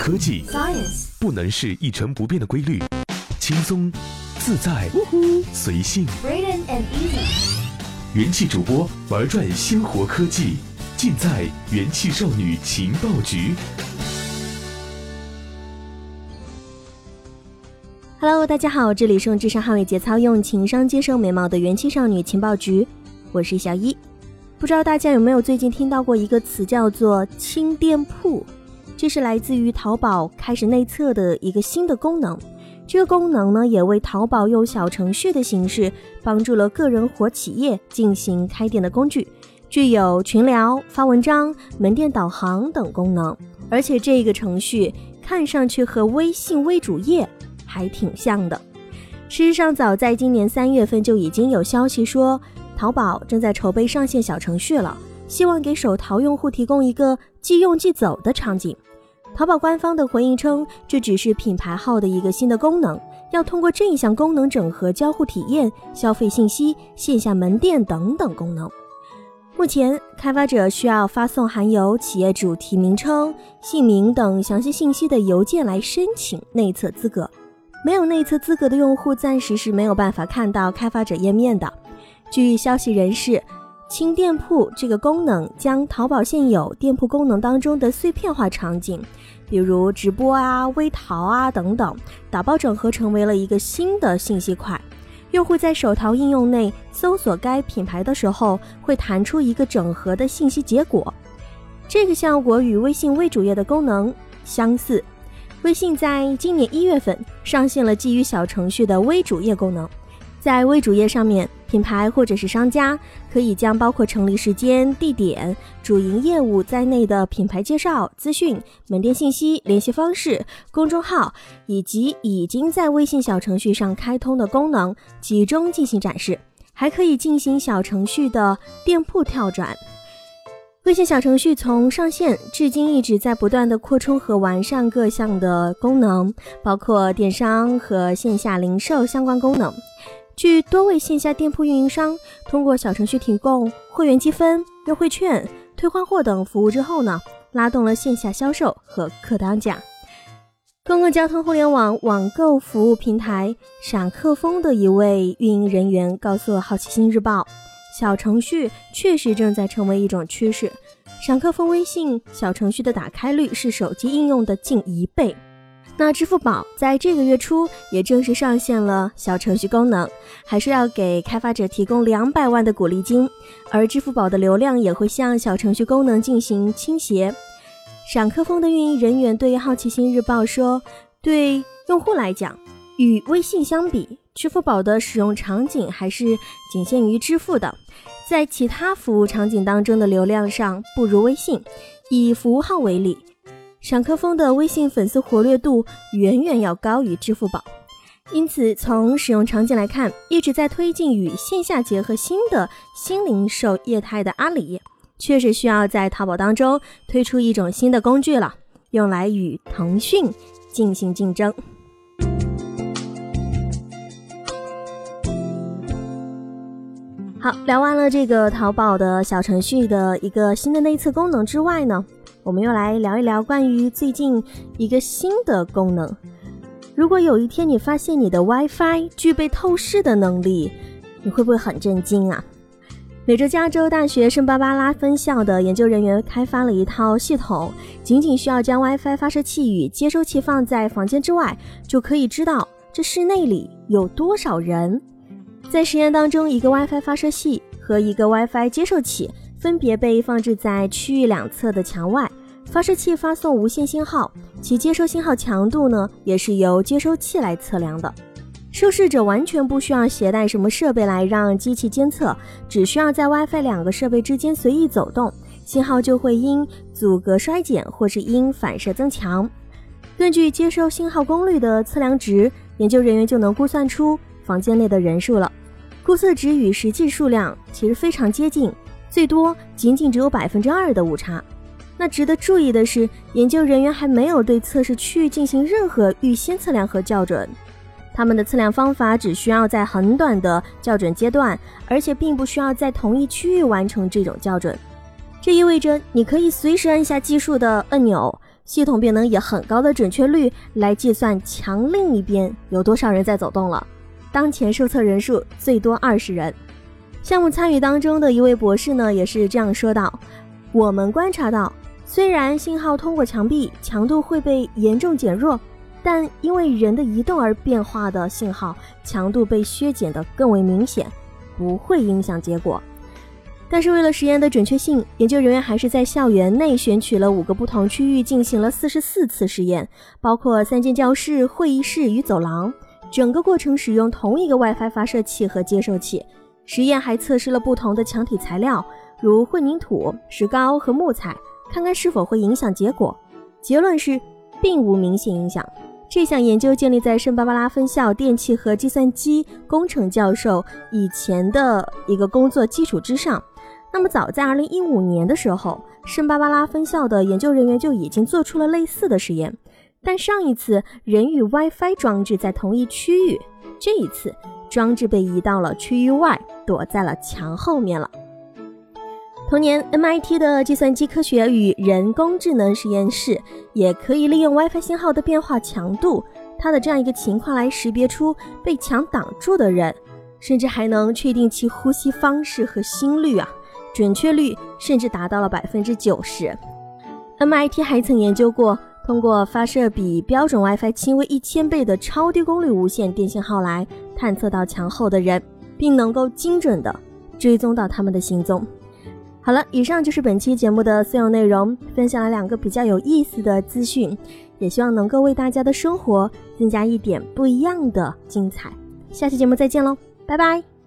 科技 Science 不能是一成不变的规律，轻松、自在、随性。Braden and Easy 元气主播玩转鲜活科技，尽在元气少女情报局。Hello，大家好，这里是用智商捍卫节操，用情商接受美貌的元气少女情报局，我是小一。不知道大家有没有最近听到过一个词叫做“轻店铺”，这是来自于淘宝开始内测的一个新的功能。这个功能呢，也为淘宝用小程序的形式帮助了个人或企业进行开店的工具，具有群聊、发文章、门店导航等功能。而且这个程序看上去和微信微主页还挺像的。事实上，早在今年三月份就已经有消息说，淘宝正在筹备上线小程序了，希望给手淘用户提供一个即用即走的场景。淘宝官方的回应称，这只是品牌号的一个新的功能，要通过这一项功能整合交互体验、消费信息、线下门店等等功能。目前，开发者需要发送含有企业主题名称、姓名等详细信息的邮件来申请内测资格。没有内测资格的用户暂时是没有办法看到开发者页面的。据消息人士，轻店铺这个功能将淘宝现有店铺功能当中的碎片化场景，比如直播啊、微淘啊等等，打包整合成为了一个新的信息块。用户在手淘应用内搜索该品牌的时候，会弹出一个整合的信息结果。这个效果与微信微主页的功能相似。微信在今年一月份上线了基于小程序的微主页功能，在微主页上面，品牌或者是商家可以将包括成立时间、地点、主营业务在内的品牌介绍、资讯、门店信息、联系方式、公众号以及已经在微信小程序上开通的功能集中进行展示，还可以进行小程序的店铺跳转。微信小程序从上线至今一直在不断的扩充和完善各项的功能，包括电商和线下零售相关功能。据多位线下店铺运营商通过小程序提供会员积分、优惠券、退换货等服务之后呢，拉动了线下销售和客单价。公共交通互联网网购服务平台闪客风的一位运营人员告诉了好奇心日报。小程序确实正在成为一种趋势。闪客风微信小程序的打开率是手机应用的近一倍。那支付宝在这个月初也正式上线了小程序功能，还说要给开发者提供两百万的鼓励金，而支付宝的流量也会向小程序功能进行倾斜。闪客风的运营人员对好奇心日报说：“对用户来讲，与微信相比，支付宝的使用场景还是仅限于支付的，在其他服务场景当中的流量上不如微信。以服务号为例，闪客风的微信粉丝活跃度远远要高于支付宝，因此从使用场景来看，一直在推进与线下结合新的新零售业态的阿里，确实需要在淘宝当中推出一种新的工具了，用来与腾讯进行竞争。好，聊完了这个淘宝的小程序的一个新的内测功能之外呢，我们又来聊一聊关于最近一个新的功能。如果有一天你发现你的 WiFi 具备透视的能力，你会不会很震惊啊？美国加州大学圣巴巴拉分校的研究人员开发了一套系统，仅仅需要将 WiFi 发射器与接收器放在房间之外，就可以知道这室内里有多少人。在实验当中，一个 WiFi 发射器和一个 WiFi 接收器分别被放置在区域两侧的墙外。发射器发送无线信号，其接收信号强度呢，也是由接收器来测量的。受试者完全不需要携带什么设备来让机器监测，只需要在 WiFi 两个设备之间随意走动，信号就会因阻隔衰减或是因反射增强。根据接收信号功率的测量值，研究人员就能估算出房间内的人数了。估测值与实际数量其实非常接近，最多仅仅只有百分之二的误差。那值得注意的是，研究人员还没有对测试区域进行任何预先测量和校准。他们的测量方法只需要在很短的校准阶段，而且并不需要在同一区域完成这种校准。这意味着你可以随时按下计数的按钮，系统便能以很高的准确率来计算墙另一边有多少人在走动了。当前受测人数最多二十人。项目参与当中的一位博士呢，也是这样说道：“我们观察到，虽然信号通过墙壁强度会被严重减弱，但因为人的移动而变化的信号强度被削减得更为明显，不会影响结果。但是为了实验的准确性，研究人员还是在校园内选取了五个不同区域进行了四十四次实验，包括三间教室、会议室与走廊。整个过程使用同一个 WiFi 发射器和接收器。”实验还测试了不同的墙体材料，如混凝土、石膏和木材，看看是否会影响结果。结论是，并无明显影响。这项研究建立在圣巴巴拉分校电气和计算机工程教授以前的一个工作基础之上。那么，早在2015年的时候，圣巴巴拉分校的研究人员就已经做出了类似的实验，但上一次人与 WiFi 装置在同一区域，这一次装置被移到了区域外。躲在了墙后面了。同年，MIT 的计算机科学与人工智能实验室也可以利用 WiFi 信号的变化强度，它的这样一个情况来识别出被墙挡住的人，甚至还能确定其呼吸方式和心率啊，准确率甚至达到了百分之九十。MIT 还曾研究过通过发射比标准 WiFi 轻微一千倍的超低功率无线电信号来探测到墙后的人。并能够精准的追踪到他们的行踪。好了，以上就是本期节目的所有内容，分享了两个比较有意思的资讯，也希望能够为大家的生活增加一点不一样的精彩。下期节目再见喽，拜拜。